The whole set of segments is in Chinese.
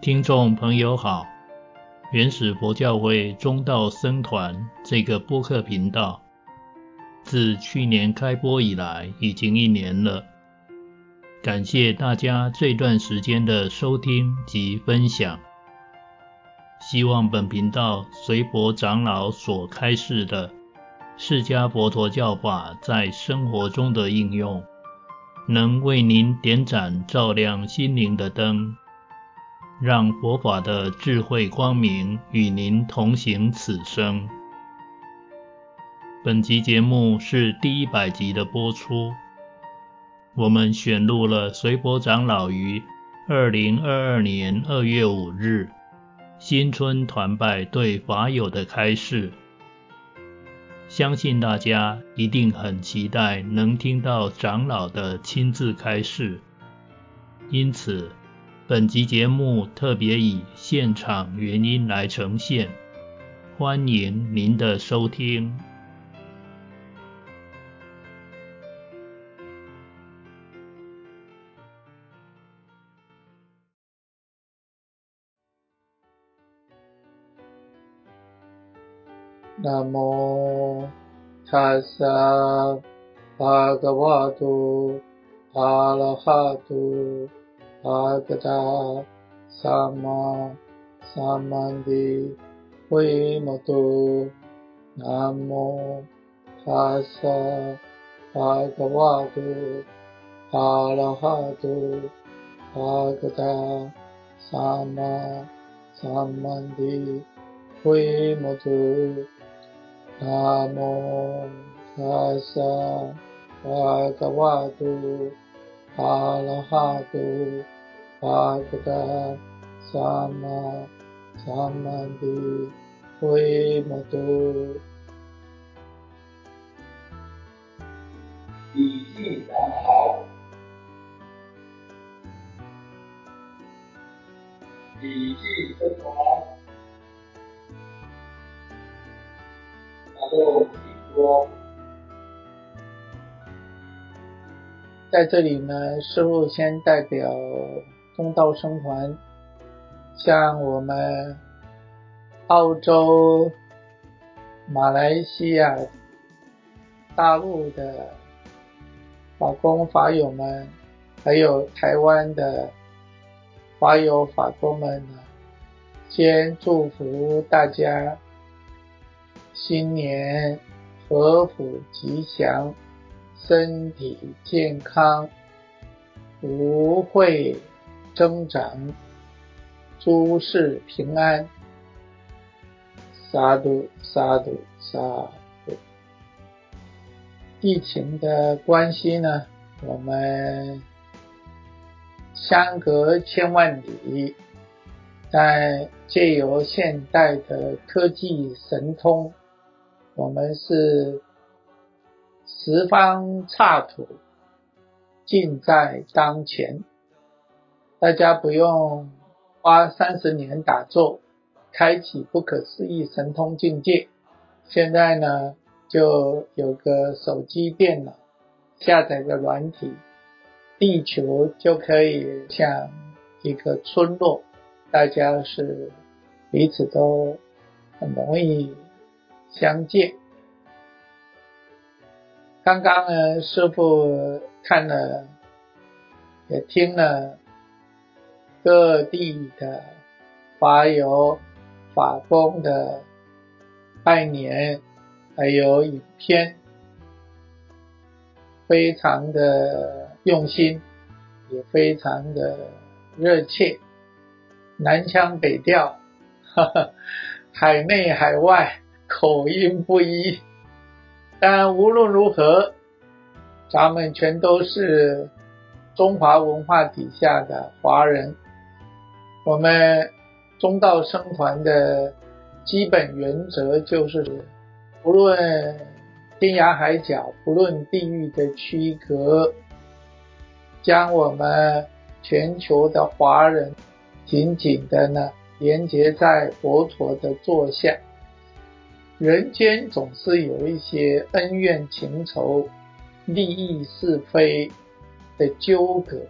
听众朋友好，原始佛教会中道僧团这个播客频道，自去年开播以来已经一年了，感谢大家这段时间的收听及分享。希望本频道随佛长老所开示的释迦佛陀教法在生活中的应用，能为您点盏照亮心灵的灯，让佛法的智慧光明与您同行此生。本集节目是第一百集的播出，我们选录了随佛长老于二零二二年二月五日新春团拜对法友的开示。相信大家一定很期待能听到长老的亲自开示，因此本集节目特别以现场原音来呈现，欢迎您的收听。南无塔萨巴格瓦多阿拉哈多巴格达萨玛萨曼地维摩多。南无塔萨巴格瓦多阿拉哈多巴格达萨玛萨曼地维摩多。南无萨萨巴瓦多阿拉哈多巴格达萨玛萨曼地维摩多。礼敬长老，礼敬僧团。在这里呢，师父先代表中道僧团，向我们澳洲、马来西亚、大陆的法工法友们，还有台湾的法友法工们呢，先祝福大家。新年贺福吉祥，身体健康，福慧增长，诸事平安。杀毒，杀毒，杀毒。疫情的关系呢，我们相隔千万里，但借由现代的科技神通。我们是十方刹土，尽在当前。大家不用花三十年打坐，开启不可思议神通境界。现在呢，就有个手机、电脑，下载个软体，地球就可以像一个村落，大家是彼此都很容易。相见。刚刚呢，师父看了，也听了各地的法友、法公的拜年，还有影片，非常的用心，也非常的热切，南腔北调，哈哈，海内海外。口音不一，但无论如何，咱们全都是中华文化底下的华人。我们中道僧团的基本原则就是，不论天涯海角，不论地域的区隔，将我们全球的华人紧紧的呢连接在佛陀的座下。人间总是有一些恩怨情仇、利益是非的纠葛，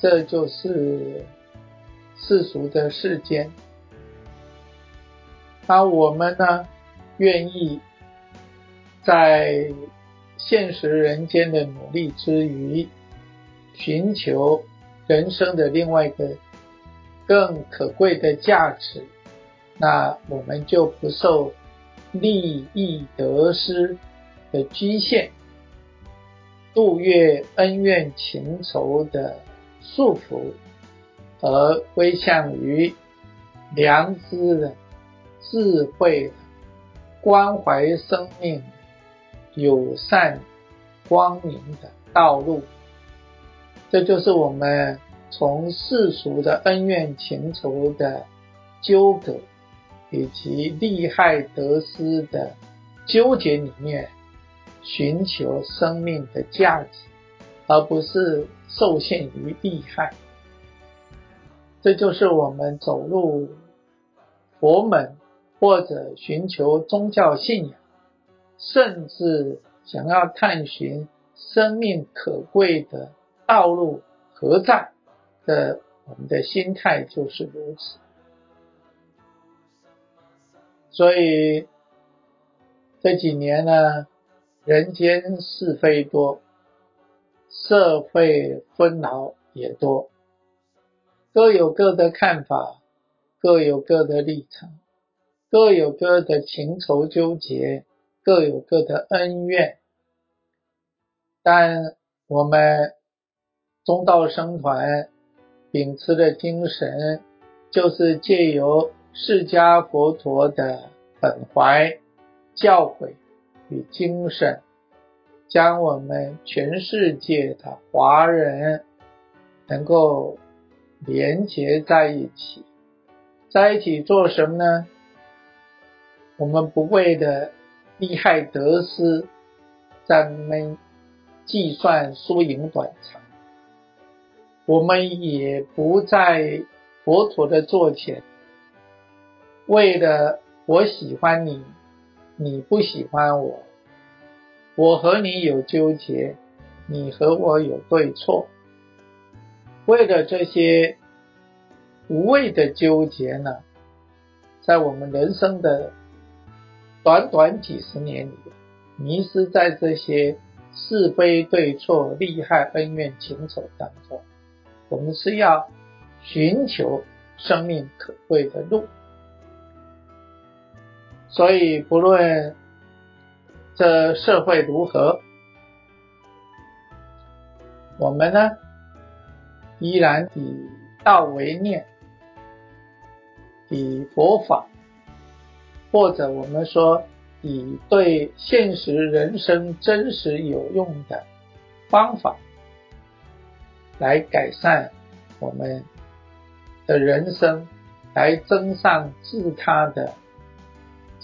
这就是世俗的世间。那我们呢，愿意在现实人间的努力之余，寻求人生的另外一个更可贵的价值，那我们就不受利益得失的局限，度越恩怨情仇的束缚，而归向于良知的、智慧的、关怀生命、友善光明的道路。这就是我们从世俗的恩怨情仇的纠葛，以及利害得失的纠结里面，寻求生命的价值，而不是受限于利害。这就是我们走入佛门，或者寻求宗教信仰，甚至想要探寻生命可贵的。道路何在的？我们的心态就是如此。所以这几年呢，人间是非多，社会纷扰也多，各有各的看法，各有各的立场，各有各的情仇纠结，各有各的恩怨。但我们。中道生团秉持的精神，就是借由释迦佛陀的本怀教诲与精神，将我们全世界的华人能够连结在一起，在一起做什么呢？我们不为的利害得失，咱们计算输赢短长。我们也不在佛陀的座前，为了我喜欢你，你不喜欢我，我和你有纠结，你和我有对错，为了这些无谓的纠结呢，在我们人生的短短几十年里，迷失在这些是非对错、利害恩怨情仇当中。我们是要寻求生命可贵的路，所以不论这社会如何，我们呢依然以道为念，以佛法，或者我们说以对现实人生真实有用的方法。来改善我们的人生，来增上自他的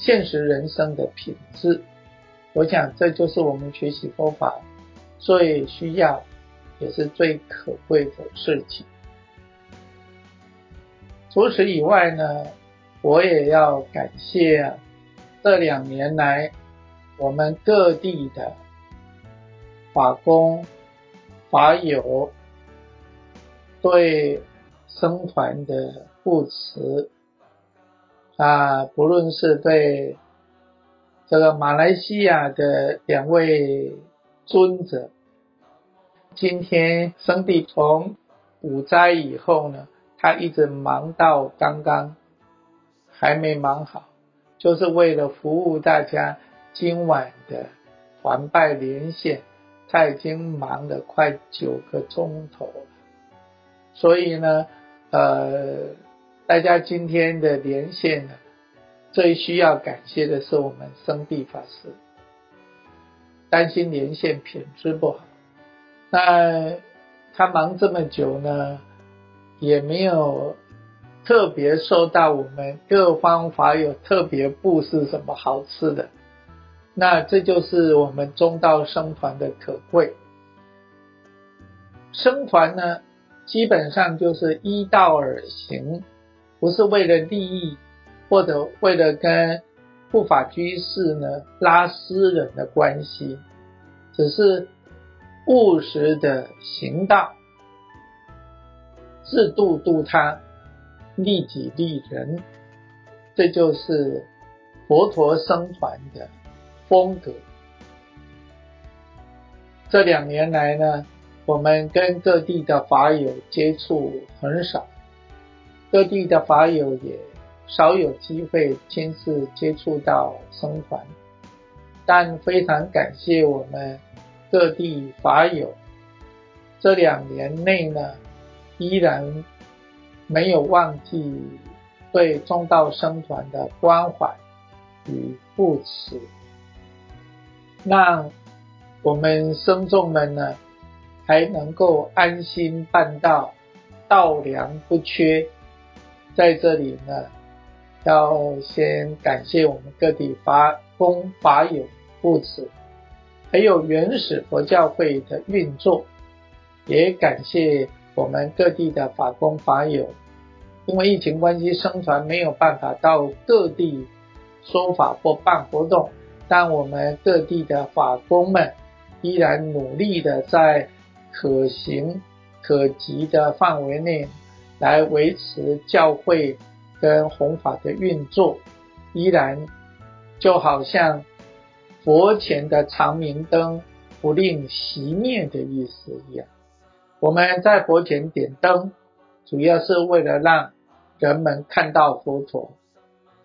现实人生的品质。我想这就是我们学习佛法最需要，也是最可贵的事情。除此以外呢，我也要感谢这两年来我们各地的法工、法友。对僧团的护持啊，不论是对这个马来西亚的两位尊者，今天生弟从五斋以后呢，他一直忙到刚刚还没忙好，就是为了服务大家今晚的团拜连线，他已经忙了快九个钟头了。所以呢，呃，大家今天的连线呢，最需要感谢的是我们生地法师，担心连线品质不好，那他忙这么久呢，也没有特别收到我们各方法友特别布施什么好吃的，那这就是我们中道僧团的可贵，僧团呢。基本上就是依道而行，不是为了利益，或者为了跟不法居士呢拉私人的关系，只是务实的行道，自度度他，利己利人，这就是佛陀僧团的风格。这两年来呢，我们跟各地的法友接触很少，各地的法友也少有机会亲自接触到僧团，但非常感谢我们各地法友这两年内呢，依然没有忘记对中道僧团的关怀与扶持，让我们僧众们呢，还能够安心办道，道粮不缺。在这里呢，要先感谢我们各地法公法友扶持，还有原始佛教会的运作，也感谢我们各地的法公法友，因为疫情关系，僧团没有办法到各地说法或办活动，但我们各地的法公们。依然努力的在可行可及的范围内来维持教会跟弘法的运作，依然就好像佛前的长明灯不令熄灭的意思一样。我们在佛前点灯，主要是为了让人们看到佛陀。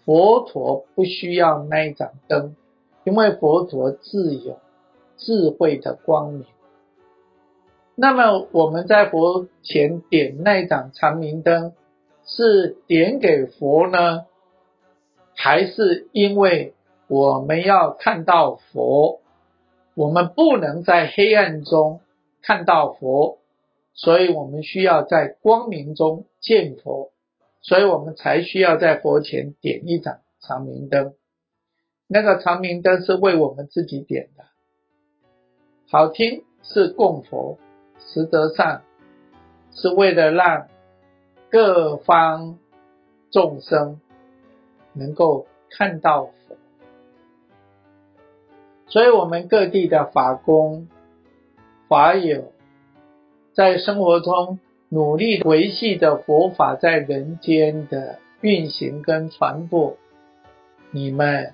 佛陀不需要那一盏灯，因为佛陀自有。智慧的光明。那么我们在佛前点那一盏长明灯，是点给佛呢，还是因为我们要看到佛？我们不能在黑暗中看到佛，所以我们需要在光明中见佛，所以我们才需要在佛前点一盏长明灯。那个长明灯是为我们自己点的。好听是供佛，实则上是为了让各方众生能够看到佛，所以我们各地的法公、法友在生活中努力维系着佛法在人间的运行跟传播，你们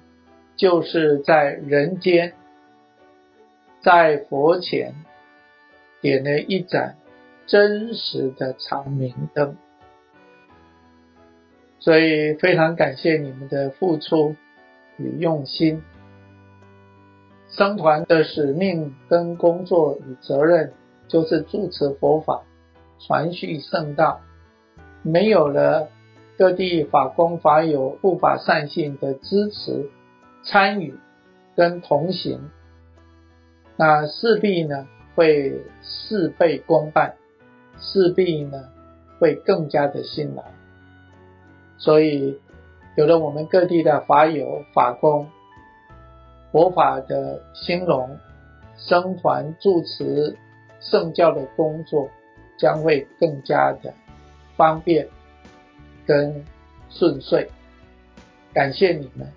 就是在人间。在佛前点了一盏真实的长明灯，所以非常感谢你们的付出与用心。僧团的使命跟工作与责任就是主持佛法、传续圣道。没有了各地法公法友护法善信的支持、参与跟同行。那势必呢会事倍功半，势必呢会更加的辛劳。所以有了我们各地的法友、法公，佛法的兴隆，僧团住持圣教的工作将会更加的方便跟顺遂。感谢你们。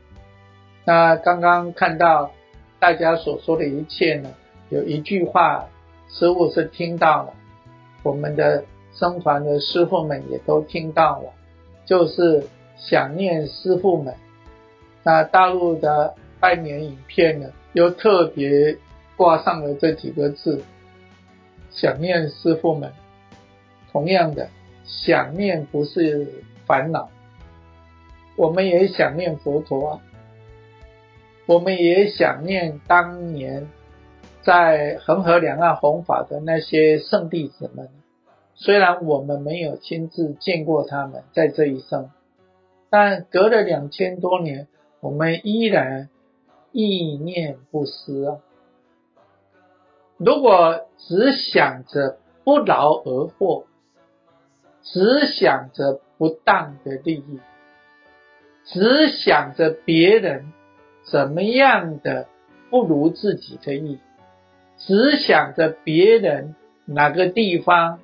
那刚刚看到。大家所说的一切呢，有一句话，师父是听到了，我们的僧团的师父们也都听到了，就是想念师父们。那大陆的拜年影片呢，又特别挂上了这几个字：想念师父们。同样的，想念不是烦恼，我们也想念佛陀啊。我们也想念当年在恒河两岸弘法的那些圣弟子们，虽然我们没有亲自见过他们在这一生，但隔了两千多年，我们依然意念不失啊！如果只想着不劳而获，只想着不当的利益，只想着别人。怎么样的不如自己的意，只想着别人哪个地方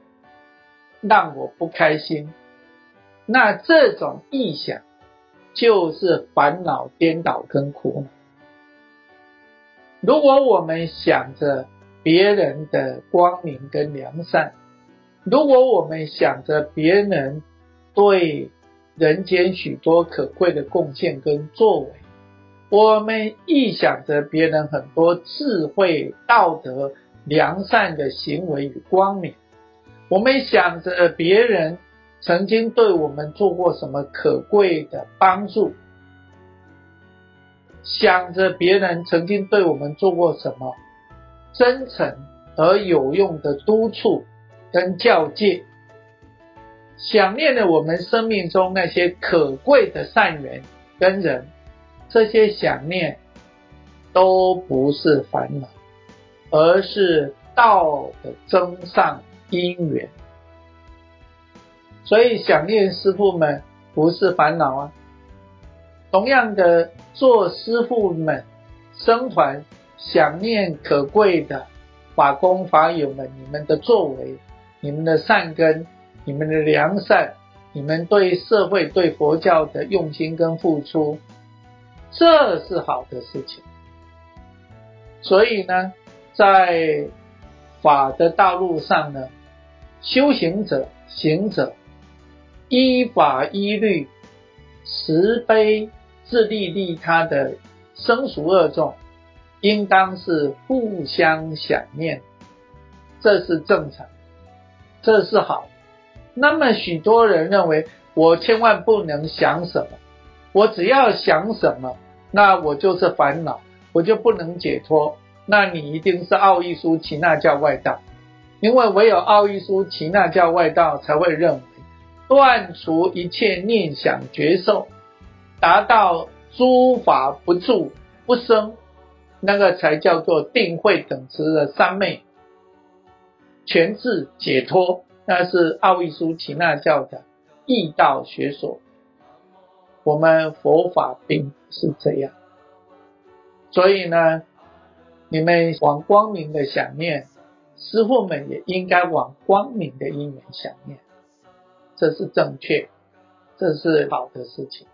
让我不开心，那这种臆想就是烦恼颠倒跟苦恼。如果我们想着别人的光明跟良善，如果我们想着别人对人间许多可贵的贡献跟作为，我们臆想着别人很多智慧、道德、良善的行为与光明，我们想着别人曾经对我们做过什么可贵的帮助，想着别人曾经对我们做过什么真诚而有用的督促跟教诫。想念了我们生命中那些可贵的善缘跟人，这些想念都不是烦恼，而是道的增上因缘。所以想念师父们不是烦恼啊。同样的，做师父们僧团想念可贵的法公法友们，你们的作为，你们的善根。你们的良善，你们对社会、对佛教的用心跟付出，这是好的事情。所以呢，在法的道路上呢，修行者、行者，依法依律、慈悲自利利他的生熟恶众，应当是互相想念，这是正常，这是好。那么许多人认为，我千万不能想什么，我只要想什么，那我就是烦恼，我就不能解脱。那你一定是奥义书奇那教外道，因为唯有奥义书奇那教外道才会认为，断除一切念想觉受，达到诸法不住不生，那个才叫做定慧等持的三昧，全智解脱。那是奥义书奇那教的义道学说，我们佛法并不是这样，所以呢，你们往光明的想念，师傅们也应该往光明的因缘想念，这是正确，这是好的事情。